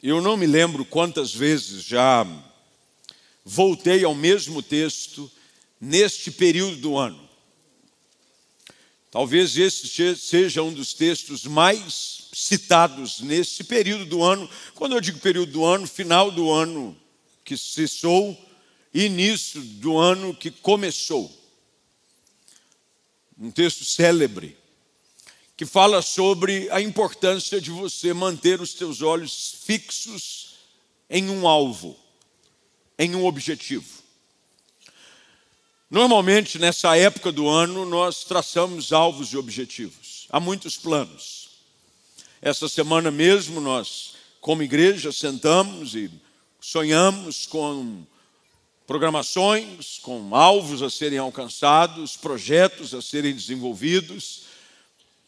Eu não me lembro quantas vezes já voltei ao mesmo texto neste período do ano. Talvez esse seja um dos textos mais citados nesse período do ano. Quando eu digo período do ano, final do ano que cessou, início do ano que começou. Um texto célebre que fala sobre a importância de você manter os seus olhos fixos em um alvo, em um objetivo. Normalmente, nessa época do ano, nós traçamos alvos e objetivos. Há muitos planos. Essa semana mesmo, nós, como igreja, sentamos e sonhamos com programações, com alvos a serem alcançados, projetos a serem desenvolvidos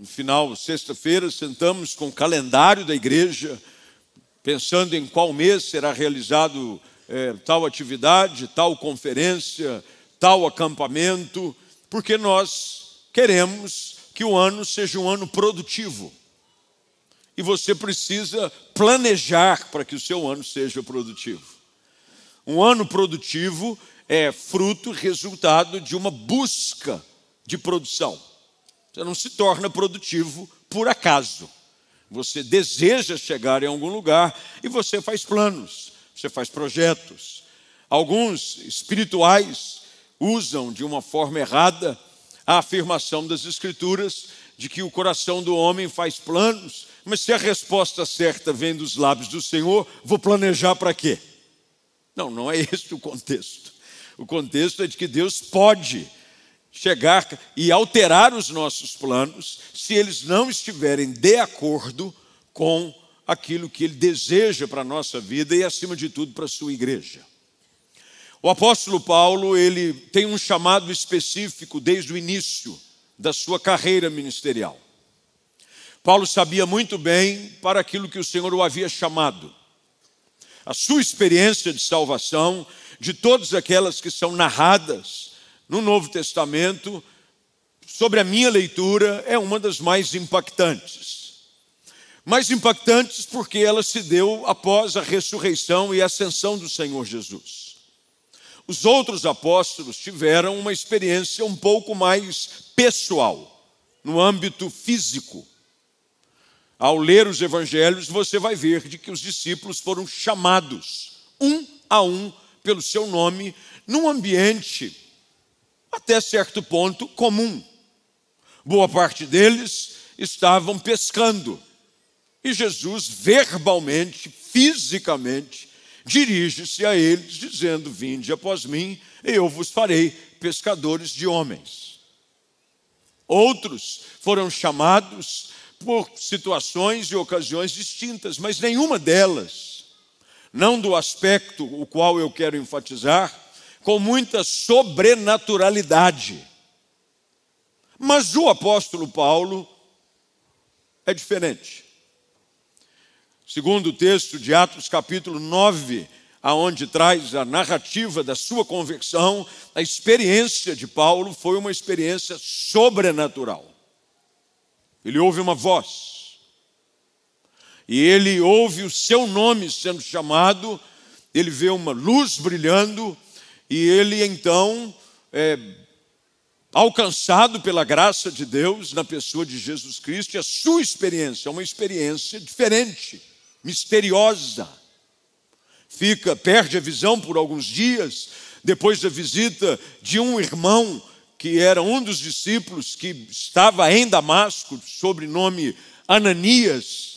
no final, sexta-feira, sentamos com o calendário da igreja, pensando em qual mês será realizado é, tal atividade, tal conferência, tal acampamento, porque nós queremos que o ano seja um ano produtivo. E você precisa planejar para que o seu ano seja produtivo. Um ano produtivo é fruto, resultado de uma busca de produção. Você não se torna produtivo por acaso. Você deseja chegar em algum lugar e você faz planos, você faz projetos. Alguns espirituais usam de uma forma errada a afirmação das Escrituras de que o coração do homem faz planos, mas se a resposta certa vem dos lábios do Senhor, vou planejar para quê? Não, não é esse o contexto. O contexto é de que Deus pode chegar e alterar os nossos planos se eles não estiverem de acordo com aquilo que ele deseja para a nossa vida e, acima de tudo, para a sua igreja. O apóstolo Paulo, ele tem um chamado específico desde o início da sua carreira ministerial. Paulo sabia muito bem para aquilo que o Senhor o havia chamado. A sua experiência de salvação, de todas aquelas que são narradas no Novo Testamento, sobre a minha leitura, é uma das mais impactantes. Mais impactantes porque ela se deu após a ressurreição e ascensão do Senhor Jesus. Os outros apóstolos tiveram uma experiência um pouco mais pessoal, no âmbito físico. Ao ler os evangelhos, você vai ver de que os discípulos foram chamados, um a um, pelo seu nome, num ambiente até certo ponto comum. Boa parte deles estavam pescando. E Jesus, verbalmente, fisicamente, dirige-se a eles, dizendo: Vinde após mim, e eu vos farei pescadores de homens. Outros foram chamados por situações e ocasiões distintas, mas nenhuma delas, não do aspecto o qual eu quero enfatizar, com muita sobrenaturalidade. Mas o apóstolo Paulo é diferente. Segundo o texto de Atos, capítulo 9, aonde traz a narrativa da sua conversão, a experiência de Paulo foi uma experiência sobrenatural. Ele ouve uma voz, e ele ouve o seu nome sendo chamado, ele vê uma luz brilhando, e ele então, é, alcançado pela graça de Deus na pessoa de Jesus Cristo, e a sua experiência é uma experiência diferente, misteriosa. Fica, perde a visão por alguns dias, depois da visita de um irmão que era um dos discípulos que estava em Damasco, sobrenome Ananias,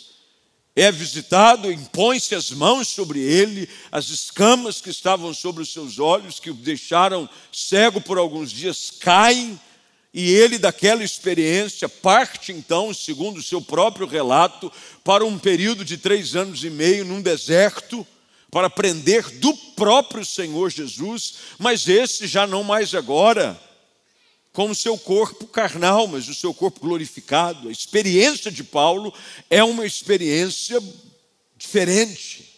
é visitado, impõe-se as mãos sobre ele, as escamas que estavam sobre os seus olhos, que o deixaram cego por alguns dias, caem, e ele, daquela experiência, parte então, segundo o seu próprio relato, para um período de três anos e meio num deserto, para aprender do próprio Senhor Jesus, mas esse já não mais agora com o seu corpo carnal, mas o seu corpo glorificado. A experiência de Paulo é uma experiência diferente.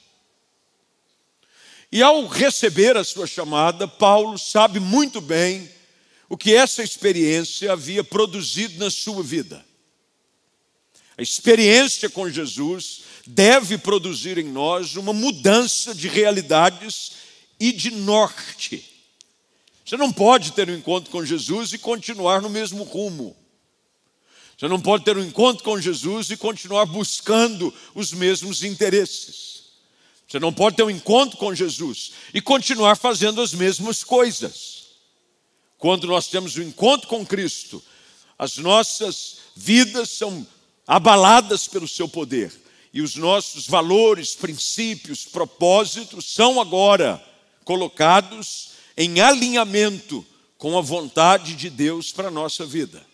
E ao receber a sua chamada, Paulo sabe muito bem o que essa experiência havia produzido na sua vida. A experiência com Jesus deve produzir em nós uma mudança de realidades e de norte. Você não pode ter um encontro com Jesus e continuar no mesmo rumo. Você não pode ter um encontro com Jesus e continuar buscando os mesmos interesses. Você não pode ter um encontro com Jesus e continuar fazendo as mesmas coisas. Quando nós temos um encontro com Cristo, as nossas vidas são abaladas pelo seu poder e os nossos valores, princípios, propósitos são agora colocados em alinhamento com a vontade de Deus para a nossa vida.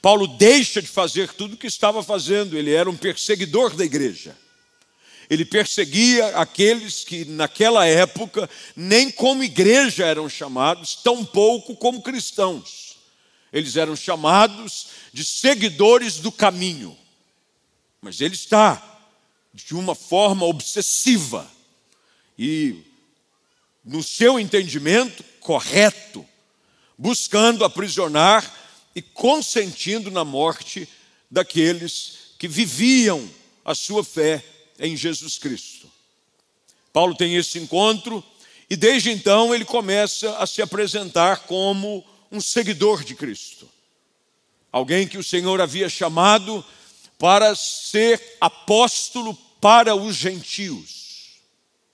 Paulo deixa de fazer tudo o que estava fazendo, ele era um perseguidor da igreja. Ele perseguia aqueles que naquela época nem como igreja eram chamados, tampouco como cristãos. Eles eram chamados de seguidores do caminho. Mas ele está de uma forma obsessiva e no seu entendimento correto, buscando aprisionar e consentindo na morte daqueles que viviam a sua fé em Jesus Cristo. Paulo tem esse encontro e desde então ele começa a se apresentar como um seguidor de Cristo. Alguém que o Senhor havia chamado para ser apóstolo para os gentios.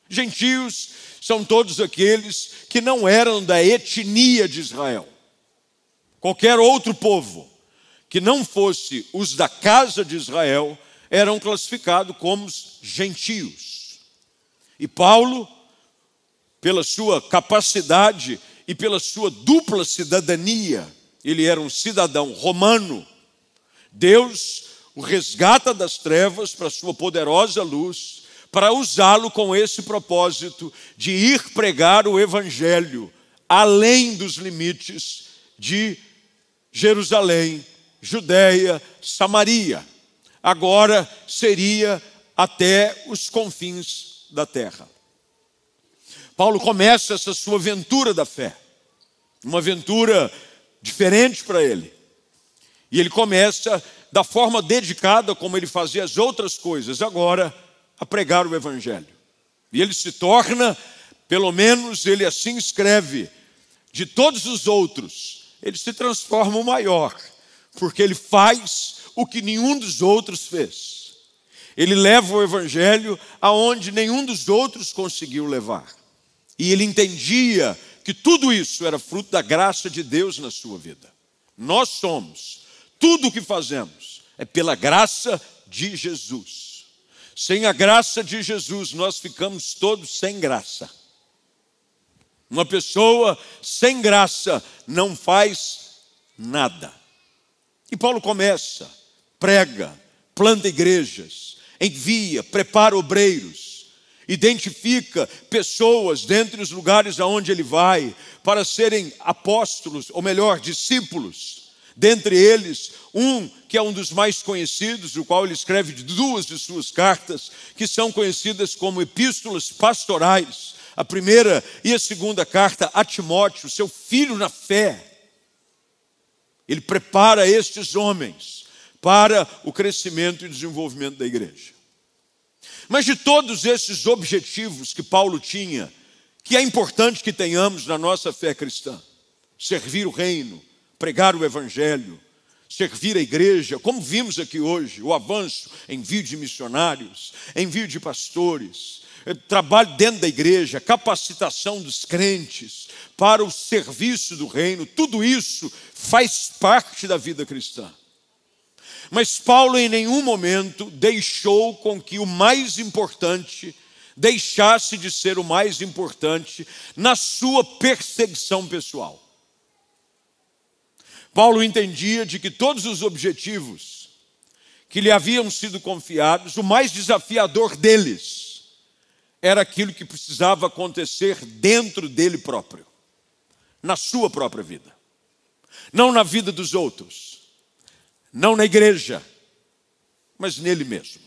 Gentios são todos aqueles que não eram da etnia de Israel. Qualquer outro povo que não fosse os da casa de Israel eram classificados como gentios. E Paulo, pela sua capacidade e pela sua dupla cidadania, ele era um cidadão romano. Deus o resgata das trevas para sua poderosa luz, para usá-lo com esse propósito de ir pregar o evangelho além dos limites de Jerusalém, Judéia, Samaria. Agora seria até os confins da terra. Paulo começa essa sua aventura da fé, uma aventura diferente para ele. E ele começa da forma dedicada como ele fazia as outras coisas, agora a pregar o evangelho. E ele se torna, pelo menos ele assim escreve, de todos os outros, ele se transforma o maior, porque ele faz o que nenhum dos outros fez. Ele leva o evangelho aonde nenhum dos outros conseguiu levar. E ele entendia que tudo isso era fruto da graça de Deus na sua vida. Nós somos, tudo o que fazemos é pela graça de Jesus. Sem a graça de Jesus, nós ficamos todos sem graça. Uma pessoa sem graça não faz nada. E Paulo começa, prega, planta igrejas, envia, prepara obreiros, identifica pessoas dentre os lugares aonde ele vai para serem apóstolos, ou melhor, discípulos. Dentre eles, um que é um dos mais conhecidos, o qual ele escreve duas de suas cartas, que são conhecidas como epístolas pastorais a primeira e a segunda carta a Timóteo, seu filho na fé. Ele prepara estes homens para o crescimento e desenvolvimento da igreja. Mas de todos esses objetivos que Paulo tinha, que é importante que tenhamos na nossa fé cristã, servir o reino, pregar o evangelho, servir a igreja, como vimos aqui hoje, o avanço, envio de missionários, envio de pastores, eh, trabalho dentro da igreja, capacitação dos crentes para o serviço do reino, tudo isso faz parte da vida cristã. Mas Paulo em nenhum momento deixou com que o mais importante deixasse de ser o mais importante na sua perseguição pessoal. Paulo entendia de que todos os objetivos que lhe haviam sido confiados, o mais desafiador deles era aquilo que precisava acontecer dentro dele próprio, na sua própria vida, não na vida dos outros, não na igreja, mas nele mesmo.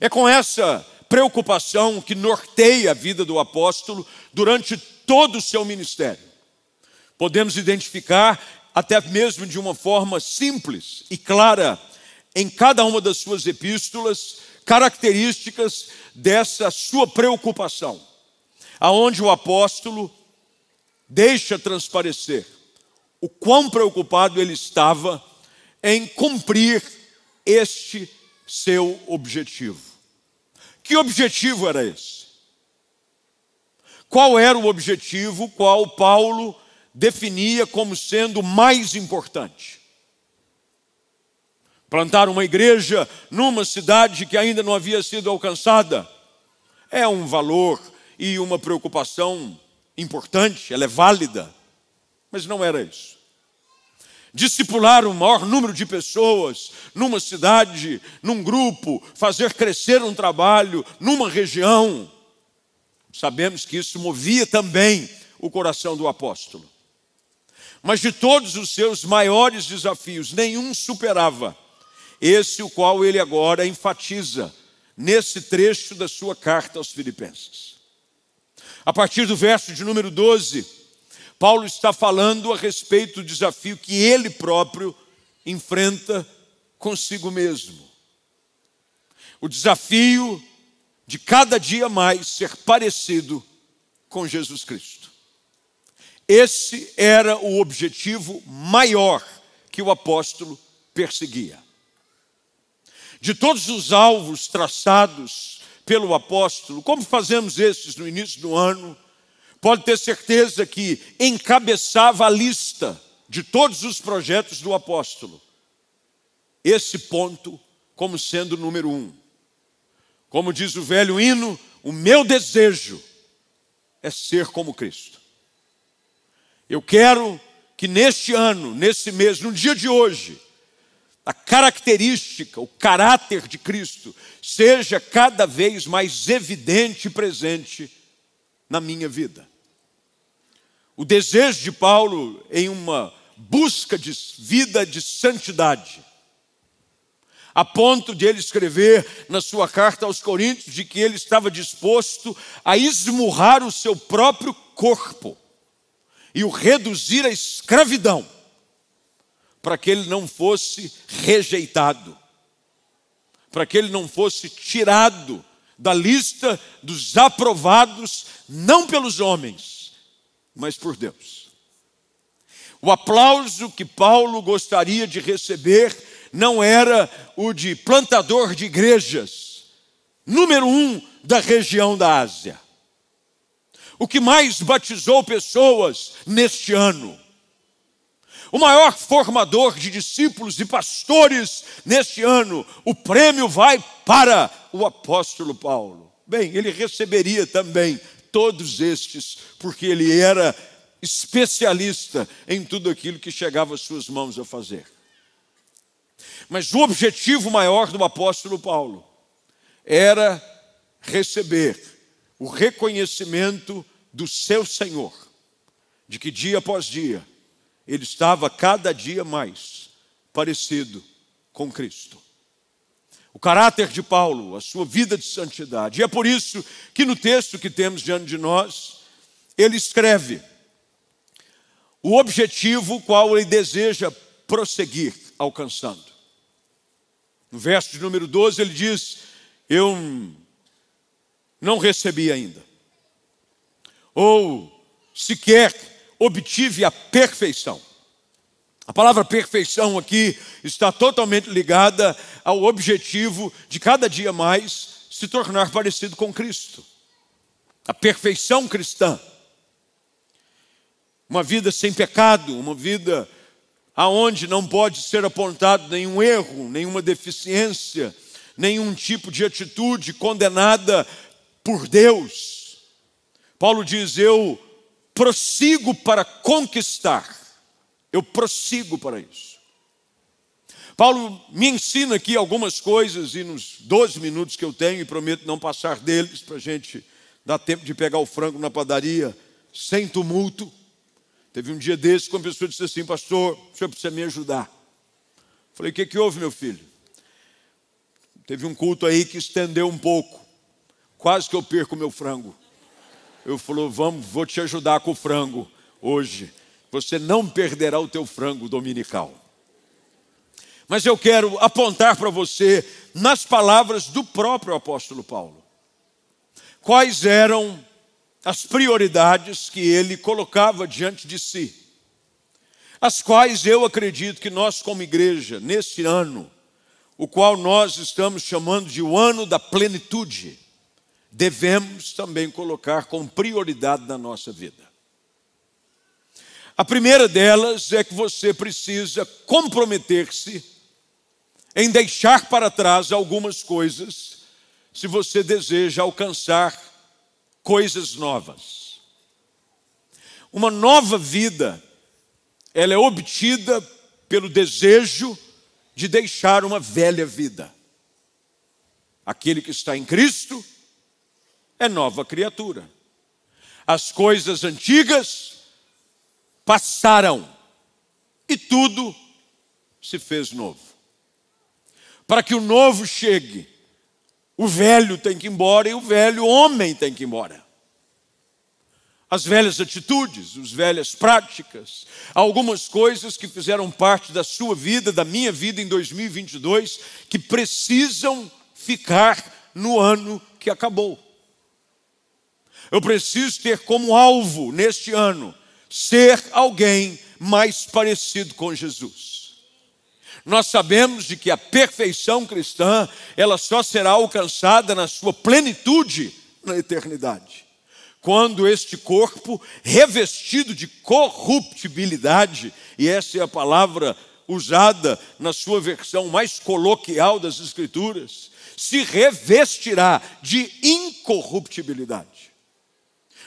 É com essa preocupação que norteia a vida do apóstolo durante todo o seu ministério. Podemos identificar, até mesmo de uma forma simples e clara, em cada uma das suas epístolas, características dessa sua preocupação, aonde o apóstolo deixa transparecer o quão preocupado ele estava em cumprir este seu objetivo. Que objetivo era esse? Qual era o objetivo qual Paulo definia como sendo mais importante? Plantar uma igreja numa cidade que ainda não havia sido alcançada é um valor e uma preocupação importante, ela é válida, mas não era isso. Discipular o maior número de pessoas numa cidade, num grupo, fazer crescer um trabalho numa região. Sabemos que isso movia também o coração do apóstolo. Mas de todos os seus maiores desafios, nenhum superava esse o qual ele agora enfatiza nesse trecho da sua carta aos Filipenses. A partir do verso de número 12, Paulo está falando a respeito do desafio que ele próprio enfrenta consigo mesmo. O desafio de cada dia mais ser parecido com Jesus Cristo. Esse era o objetivo maior que o apóstolo perseguia. De todos os alvos traçados pelo apóstolo, como fazemos esses no início do ano, pode ter certeza que encabeçava a lista de todos os projetos do apóstolo. Esse ponto como sendo o número um. Como diz o velho hino, o meu desejo é ser como Cristo. Eu quero que neste ano, nesse mês, no dia de hoje, a característica, o caráter de Cristo seja cada vez mais evidente e presente na minha vida. O desejo de Paulo em uma busca de vida de santidade, a ponto de ele escrever na sua carta aos Coríntios de que ele estava disposto a esmurrar o seu próprio corpo e o reduzir à escravidão para que ele não fosse rejeitado, para que ele não fosse tirado da lista dos aprovados, não pelos homens, mas por Deus. O aplauso que Paulo gostaria de receber não era o de plantador de igrejas, número um da região da Ásia. O que mais batizou pessoas neste ano o maior formador de discípulos e pastores neste ano, o prêmio vai para o apóstolo Paulo. Bem, ele receberia também todos estes, porque ele era especialista em tudo aquilo que chegava às suas mãos a fazer. Mas o objetivo maior do apóstolo Paulo era receber o reconhecimento do seu Senhor, de que dia após dia ele estava cada dia mais parecido com Cristo. O caráter de Paulo, a sua vida de santidade. E é por isso que no texto que temos diante de nós, ele escreve o objetivo qual ele deseja prosseguir alcançando. No verso de número 12 ele diz: Eu não recebi ainda, ou sequer obtive a perfeição. A palavra perfeição aqui está totalmente ligada ao objetivo de cada dia mais se tornar parecido com Cristo. A perfeição cristã. Uma vida sem pecado, uma vida aonde não pode ser apontado nenhum erro, nenhuma deficiência, nenhum tipo de atitude condenada por Deus. Paulo diz: Eu prossigo para conquistar, eu prossigo para isso. Paulo me ensina aqui algumas coisas, e nos 12 minutos que eu tenho, e prometo não passar deles, para a gente dar tempo de pegar o frango na padaria, sem tumulto. Teve um dia desse que uma pessoa disse assim: Pastor, o senhor precisa me ajudar. Falei: O que, que houve, meu filho? Teve um culto aí que estendeu um pouco, quase que eu perco o meu frango eu falou: "Vamos, vou te ajudar com o frango hoje. Você não perderá o teu frango dominical." Mas eu quero apontar para você nas palavras do próprio apóstolo Paulo. Quais eram as prioridades que ele colocava diante de si, as quais eu acredito que nós, como igreja, nesse ano, o qual nós estamos chamando de o ano da plenitude, devemos também colocar como prioridade na nossa vida. A primeira delas é que você precisa comprometer-se em deixar para trás algumas coisas, se você deseja alcançar coisas novas. Uma nova vida, ela é obtida pelo desejo de deixar uma velha vida. Aquele que está em Cristo é nova criatura. As coisas antigas passaram e tudo se fez novo. Para que o novo chegue, o velho tem que ir embora e o velho homem tem que ir embora. As velhas atitudes, as velhas práticas, algumas coisas que fizeram parte da sua vida, da minha vida em 2022, que precisam ficar no ano que acabou. Eu preciso ter como alvo neste ano ser alguém mais parecido com Jesus. Nós sabemos de que a perfeição cristã, ela só será alcançada na sua plenitude na eternidade. Quando este corpo, revestido de corruptibilidade, e essa é a palavra usada na sua versão mais coloquial das Escrituras, se revestirá de incorruptibilidade.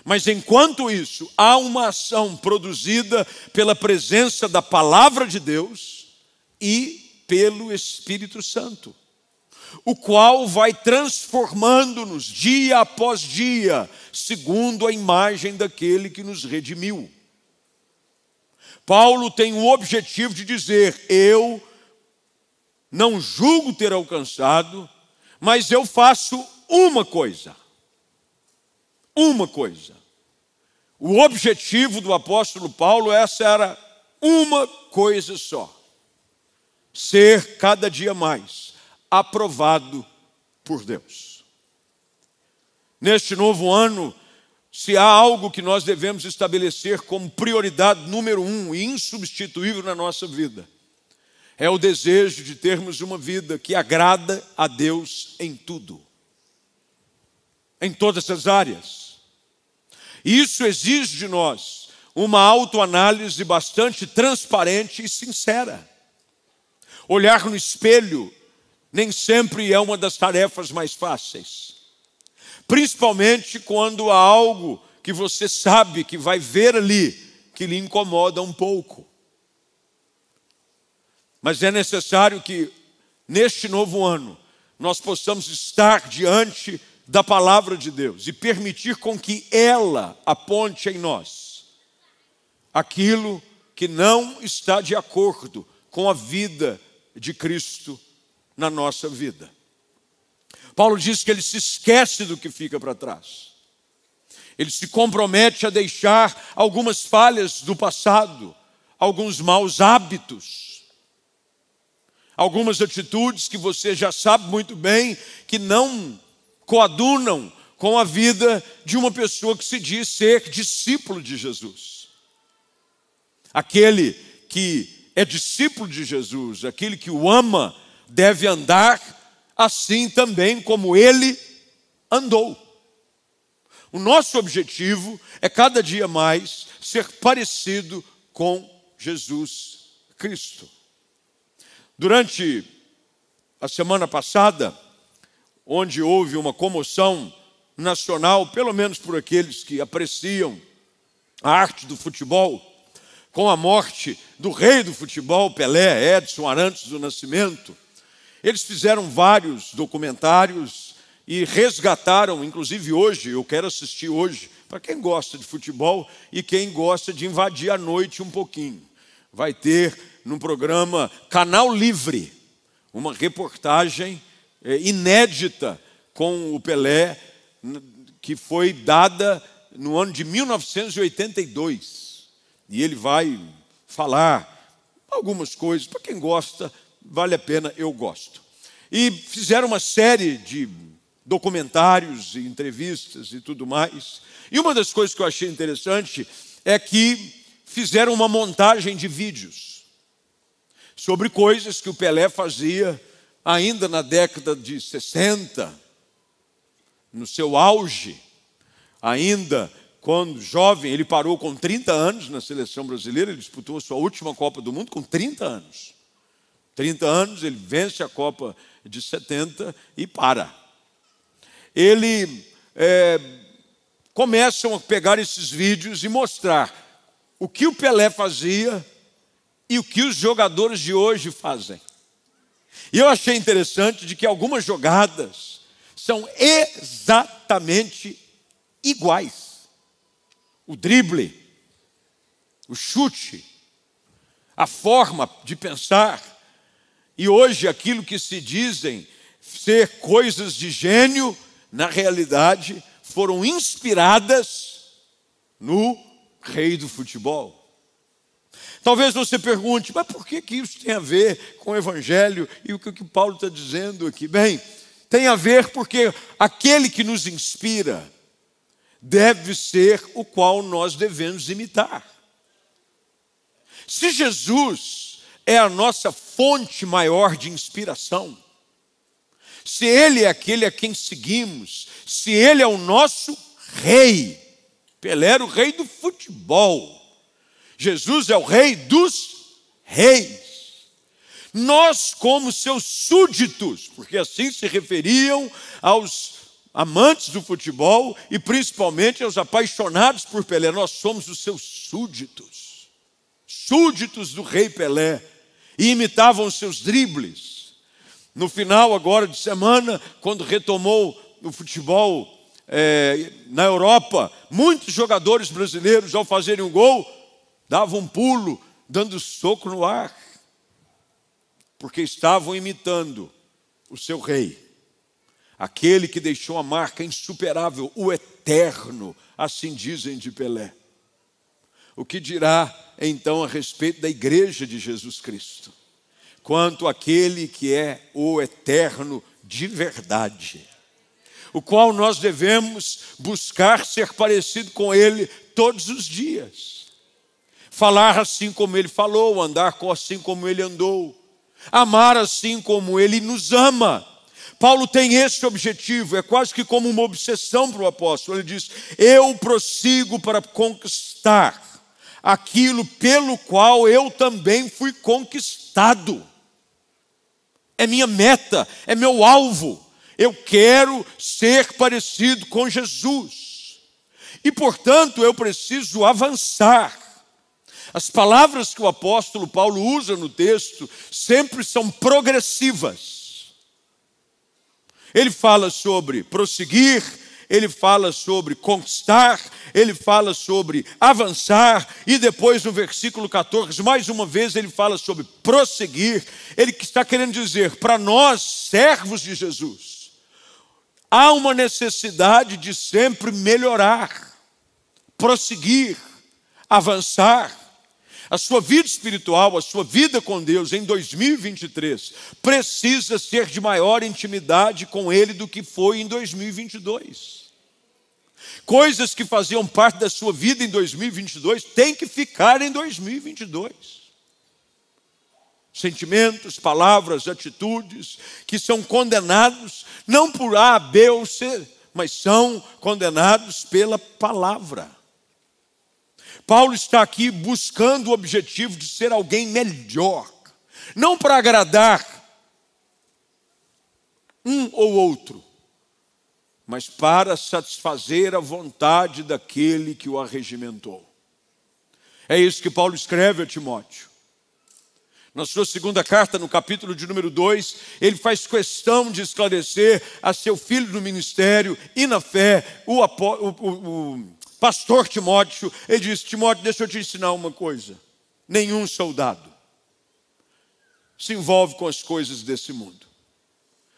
Mas enquanto isso, há uma ação produzida pela presença da palavra de Deus, e pelo Espírito Santo, o qual vai transformando-nos dia após dia, segundo a imagem daquele que nos redimiu. Paulo tem o objetivo de dizer: eu não julgo ter alcançado, mas eu faço uma coisa. Uma coisa. O objetivo do apóstolo Paulo, essa era uma coisa só ser cada dia mais aprovado por Deus. Neste novo ano, se há algo que nós devemos estabelecer como prioridade número um e insubstituível na nossa vida, é o desejo de termos uma vida que agrada a Deus em tudo, em todas as áreas. Isso exige de nós uma autoanálise bastante transparente e sincera. Olhar no espelho nem sempre é uma das tarefas mais fáceis. Principalmente quando há algo que você sabe que vai ver ali que lhe incomoda um pouco. Mas é necessário que neste novo ano nós possamos estar diante da palavra de Deus e permitir com que ela aponte em nós aquilo que não está de acordo com a vida de Cristo na nossa vida. Paulo diz que ele se esquece do que fica para trás. Ele se compromete a deixar algumas falhas do passado, alguns maus hábitos, algumas atitudes que você já sabe muito bem que não coadunam com a vida de uma pessoa que se diz ser discípulo de Jesus. Aquele que é discípulo de Jesus, aquele que o ama, deve andar assim também como ele andou. O nosso objetivo é cada dia mais ser parecido com Jesus Cristo. Durante a semana passada, onde houve uma comoção nacional, pelo menos por aqueles que apreciam a arte do futebol, com a morte do rei do futebol, Pelé, Edson Arantes do Nascimento. Eles fizeram vários documentários e resgataram, inclusive hoje, eu quero assistir hoje, para quem gosta de futebol e quem gosta de invadir a noite um pouquinho. Vai ter no programa Canal Livre uma reportagem inédita com o Pelé, que foi dada no ano de 1982 e ele vai falar algumas coisas. Para quem gosta, vale a pena, eu gosto. E fizeram uma série de documentários e entrevistas e tudo mais. E uma das coisas que eu achei interessante é que fizeram uma montagem de vídeos sobre coisas que o Pelé fazia ainda na década de 60, no seu auge, ainda quando jovem, ele parou com 30 anos na seleção brasileira, ele disputou a sua última Copa do Mundo com 30 anos. 30 anos, ele vence a Copa de 70 e para. Ele é, começam a pegar esses vídeos e mostrar o que o Pelé fazia e o que os jogadores de hoje fazem. E eu achei interessante de que algumas jogadas são exatamente iguais. O drible, o chute, a forma de pensar. E hoje aquilo que se dizem ser coisas de gênio, na realidade foram inspiradas no rei do futebol. Talvez você pergunte, mas por que, que isso tem a ver com o Evangelho e o que, que Paulo está dizendo aqui? Bem, tem a ver porque aquele que nos inspira deve ser o qual nós devemos imitar. Se Jesus é a nossa fonte maior de inspiração, se Ele é aquele a quem seguimos, se Ele é o nosso rei, Pelé era o rei do futebol, Jesus é o rei dos reis. Nós, como seus súditos, porque assim se referiam aos amantes do futebol e principalmente aos apaixonados por Pelé, nós somos os seus súditos, súditos do rei Pelé, e imitavam seus dribles. No final agora de semana, quando retomou o futebol é, na Europa, muitos jogadores brasileiros, ao fazerem um gol, davam um pulo, dando soco no ar, porque estavam imitando o seu rei, aquele que deixou a marca insuperável, o eterno, assim dizem de Pelé. O que dirá então a respeito da igreja de Jesus Cristo? Quanto aquele que é o eterno de verdade, o qual nós devemos buscar ser parecido com ele todos os dias falar assim como ele falou, andar assim como ele andou, amar assim como ele nos ama. Paulo tem esse objetivo, é quase que como uma obsessão para o apóstolo. Ele diz: Eu prossigo para conquistar aquilo pelo qual eu também fui conquistado. É minha meta, é meu alvo. Eu quero ser parecido com Jesus. E, portanto, eu preciso avançar. As palavras que o apóstolo Paulo usa no texto sempre são progressivas. Ele fala sobre prosseguir, ele fala sobre conquistar, ele fala sobre avançar, e depois no versículo 14, mais uma vez, ele fala sobre prosseguir. Ele está querendo dizer para nós, servos de Jesus, há uma necessidade de sempre melhorar, prosseguir, avançar. A sua vida espiritual, a sua vida com Deus em 2023 precisa ser de maior intimidade com Ele do que foi em 2022. Coisas que faziam parte da sua vida em 2022 têm que ficar em 2022 sentimentos, palavras, atitudes que são condenados não por A, B ou C, mas são condenados pela palavra. Paulo está aqui buscando o objetivo de ser alguém melhor, não para agradar um ou outro, mas para satisfazer a vontade daquele que o arregimentou. É isso que Paulo escreve a Timóteo. Na sua segunda carta, no capítulo de número 2, ele faz questão de esclarecer a seu filho no ministério e na fé o, o, o, pastor Timóteo, ele disse: Timóteo, deixa eu te ensinar uma coisa. Nenhum soldado se envolve com as coisas desse mundo.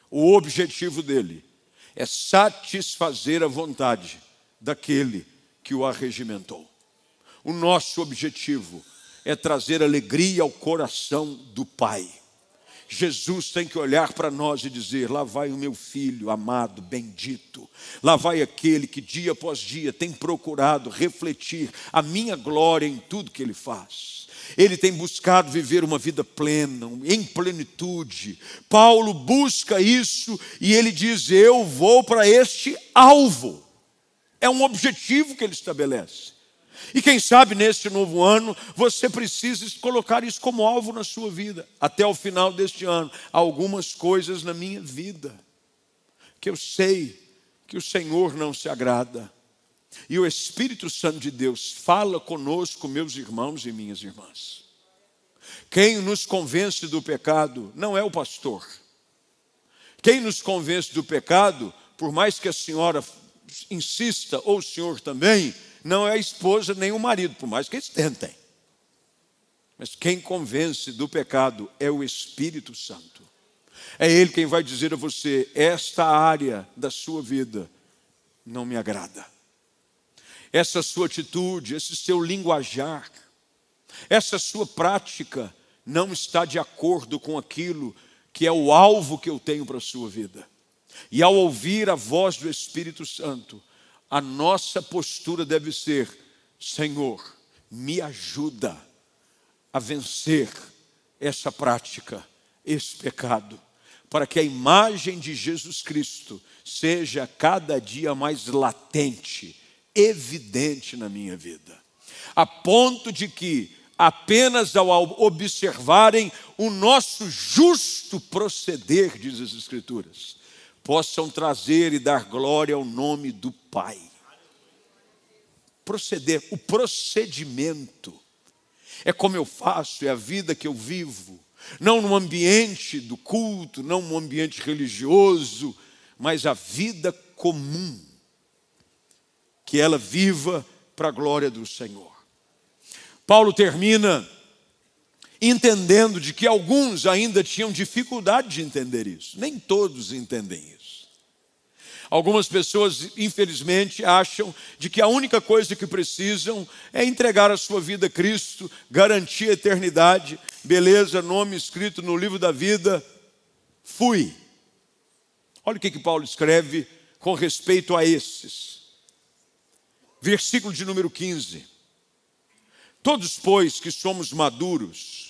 O objetivo dele é satisfazer a vontade daquele que o arregimentou. O nosso objetivo é trazer alegria ao coração do Pai. Jesus tem que olhar para nós e dizer: lá vai o meu filho amado, bendito, lá vai aquele que dia após dia tem procurado refletir a minha glória em tudo que ele faz. Ele tem buscado viver uma vida plena, em plenitude. Paulo busca isso e ele diz: Eu vou para este alvo. É um objetivo que ele estabelece. E quem sabe neste novo ano você precisa colocar isso como alvo na sua vida. Até o final deste ano, algumas coisas na minha vida que eu sei que o Senhor não se agrada. E o Espírito Santo de Deus fala conosco, meus irmãos e minhas irmãs. Quem nos convence do pecado não é o pastor. Quem nos convence do pecado, por mais que a senhora insista, ou o senhor também, não é a esposa nem o marido, por mais que eles tentem. Mas quem convence do pecado é o Espírito Santo. É Ele quem vai dizer a você: esta área da sua vida não me agrada. Essa sua atitude, esse seu linguajar, essa sua prática não está de acordo com aquilo que é o alvo que eu tenho para a sua vida. E ao ouvir a voz do Espírito Santo, a nossa postura deve ser: Senhor, me ajuda a vencer essa prática, esse pecado, para que a imagem de Jesus Cristo seja cada dia mais latente, evidente na minha vida, a ponto de que, apenas ao observarem o nosso justo proceder, diz as Escrituras, possam trazer e dar glória ao nome do Pai. Proceder, o procedimento é como eu faço, é a vida que eu vivo, não no ambiente do culto, não no ambiente religioso, mas a vida comum, que ela viva para a glória do Senhor. Paulo termina entendendo de que alguns ainda tinham dificuldade de entender isso. Nem todos entendem isso. Algumas pessoas, infelizmente, acham de que a única coisa que precisam é entregar a sua vida a Cristo, garantir a eternidade, beleza, nome escrito no livro da vida, fui. Olha o que, que Paulo escreve com respeito a esses. Versículo de número 15. Todos, pois, que somos maduros,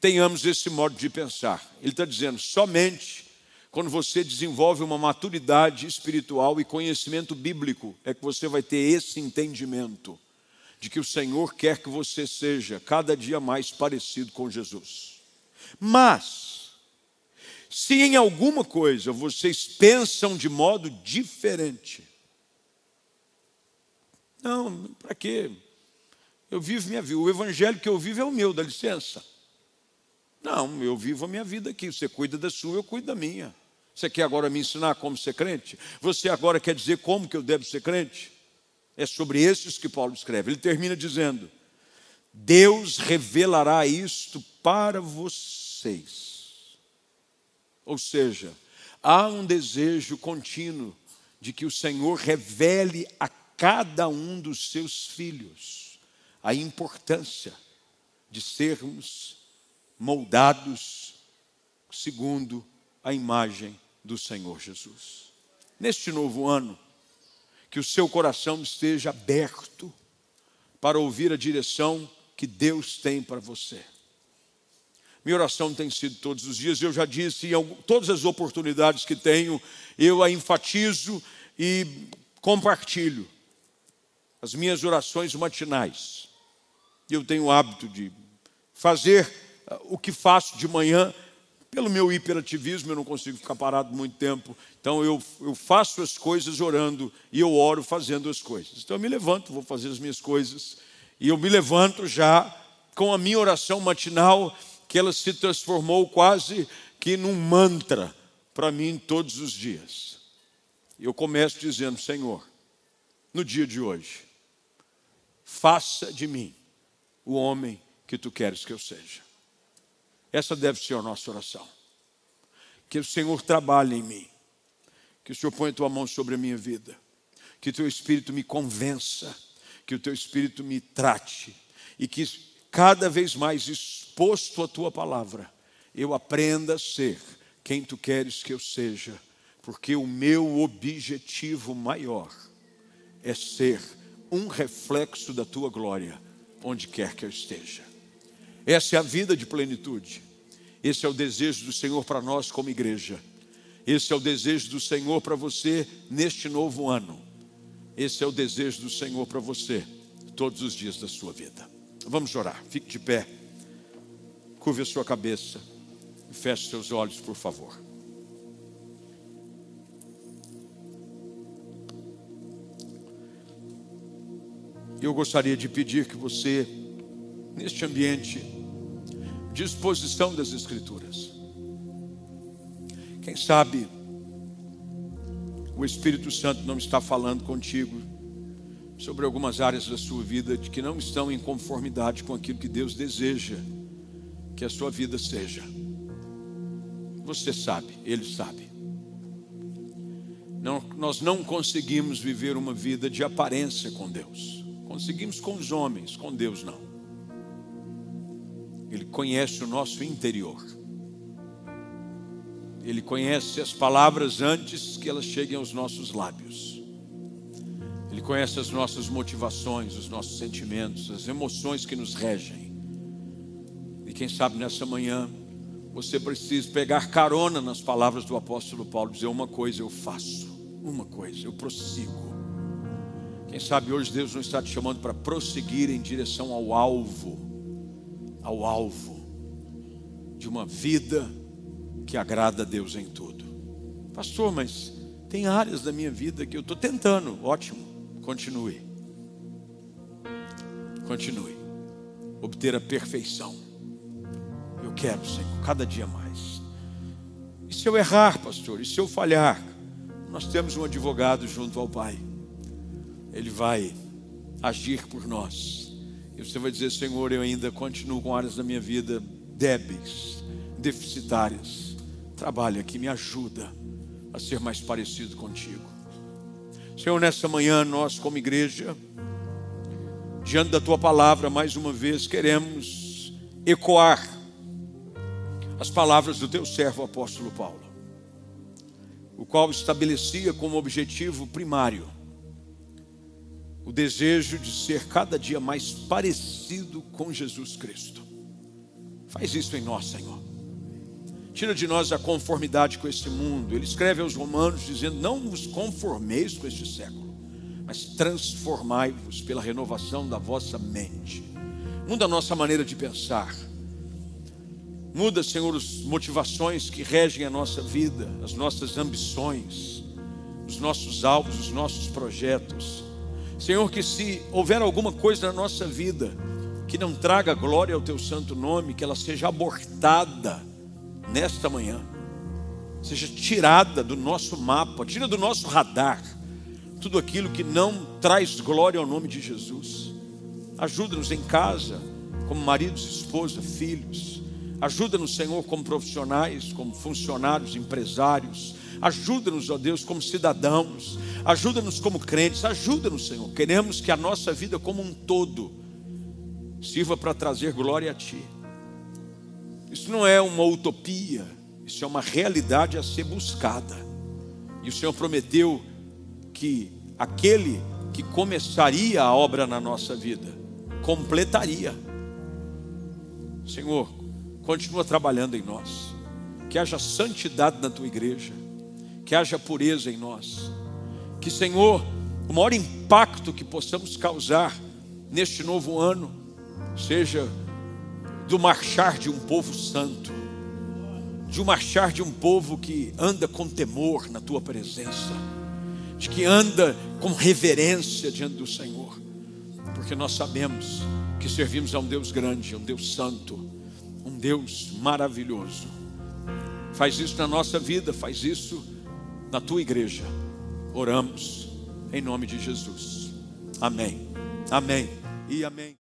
tenhamos esse modo de pensar. Ele está dizendo, somente quando você desenvolve uma maturidade espiritual e conhecimento bíblico, é que você vai ter esse entendimento de que o Senhor quer que você seja cada dia mais parecido com Jesus. Mas, se em alguma coisa vocês pensam de modo diferente, não, para quê? Eu vivo minha vida, o evangelho que eu vivo é o meu, dá licença. Não, eu vivo a minha vida aqui. Você cuida da sua, eu cuido da minha. Você quer agora me ensinar como ser crente? Você agora quer dizer como que eu devo ser crente? É sobre esses que Paulo escreve. Ele termina dizendo: Deus revelará isto para vocês. Ou seja, há um desejo contínuo de que o Senhor revele a cada um dos seus filhos a importância de sermos moldados segundo a imagem do Senhor Jesus. Neste novo ano, que o seu coração esteja aberto para ouvir a direção que Deus tem para você. Minha oração tem sido todos os dias, eu já disse, em todas as oportunidades que tenho, eu a enfatizo e compartilho as minhas orações matinais. Eu tenho o hábito de fazer o que faço de manhã, pelo meu hiperativismo, eu não consigo ficar parado muito tempo. Então eu, eu faço as coisas orando e eu oro fazendo as coisas. Então eu me levanto, vou fazer as minhas coisas. E eu me levanto já com a minha oração matinal, que ela se transformou quase que num mantra para mim todos os dias. Eu começo dizendo: Senhor, no dia de hoje, faça de mim o homem que tu queres que eu seja. Essa deve ser a nossa oração. Que o Senhor trabalhe em mim. Que o Senhor ponha a tua mão sobre a minha vida. Que o teu espírito me convença. Que o teu espírito me trate. E que cada vez mais exposto à tua palavra, eu aprenda a ser quem tu queres que eu seja, porque o meu objetivo maior é ser um reflexo da tua glória onde quer que eu esteja. Essa é a vida de plenitude. Esse é o desejo do Senhor para nós como igreja. Esse é o desejo do Senhor para você neste novo ano. Esse é o desejo do Senhor para você todos os dias da sua vida. Vamos orar. Fique de pé. Curve a sua cabeça feche seus olhos, por favor. Eu gostaria de pedir que você, neste ambiente de exposição das Escrituras, quem sabe o Espírito Santo não está falando contigo sobre algumas áreas da sua vida de que não estão em conformidade com aquilo que Deus deseja que a sua vida seja. Você sabe, Ele sabe. Não, nós não conseguimos viver uma vida de aparência com Deus. Conseguimos com os homens, com Deus não. Ele conhece o nosso interior. Ele conhece as palavras antes que elas cheguem aos nossos lábios. Ele conhece as nossas motivações, os nossos sentimentos, as emoções que nos regem. E quem sabe nessa manhã você precisa pegar carona nas palavras do apóstolo Paulo, dizer uma coisa eu faço, uma coisa eu prossigo. Quem sabe hoje Deus não está te chamando para prosseguir em direção ao alvo, ao alvo de uma vida que agrada a Deus em tudo. Pastor, mas tem áreas da minha vida que eu estou tentando. Ótimo, continue. Continue. Obter a perfeição. Eu quero, Senhor, cada dia mais. E se eu errar, pastor? E se eu falhar? Nós temos um advogado junto ao Pai. Ele vai agir por nós. E você vai dizer, Senhor, eu ainda continuo com áreas da minha vida débeis, deficitárias trabalha aqui, me ajuda a ser mais parecido contigo. Senhor, nessa manhã, nós, como igreja, diante da tua palavra, mais uma vez, queremos ecoar as palavras do teu servo apóstolo Paulo, o qual estabelecia como objetivo primário o desejo de ser cada dia mais parecido com Jesus Cristo. Faz isso em nós, Senhor. Tira de nós a conformidade com este mundo. Ele escreve aos Romanos dizendo: Não vos conformeis com este século, mas transformai-vos pela renovação da vossa mente. Muda a nossa maneira de pensar. Muda, Senhor, as motivações que regem a nossa vida, as nossas ambições, os nossos alvos, os nossos projetos. Senhor, que se houver alguma coisa na nossa vida que não traga glória ao teu santo nome, que ela seja abortada nesta manhã, seja tirada do nosso mapa, tira do nosso radar tudo aquilo que não traz glória ao nome de Jesus. Ajuda-nos em casa, como maridos, esposa, filhos. Ajuda-nos, Senhor, como profissionais, como funcionários, empresários. Ajuda-nos, ó Deus, como cidadãos. Ajuda-nos como crentes. Ajuda-nos, Senhor. Queremos que a nossa vida como um todo sirva para trazer glória a Ti. Isso não é uma utopia, isso é uma realidade a ser buscada. E o Senhor prometeu que aquele que começaria a obra na nossa vida, completaria. Senhor, continua trabalhando em nós. Que haja santidade na tua igreja, que haja pureza em nós. Que, Senhor, o maior impacto que possamos causar neste novo ano seja do marchar de um povo santo, de um marchar de um povo que anda com temor na tua presença, de que anda com reverência diante do Senhor, porque nós sabemos que servimos a um Deus grande, um Deus santo, um Deus maravilhoso. Faz isso na nossa vida, faz isso na tua igreja. Oramos em nome de Jesus. Amém. Amém. E amém.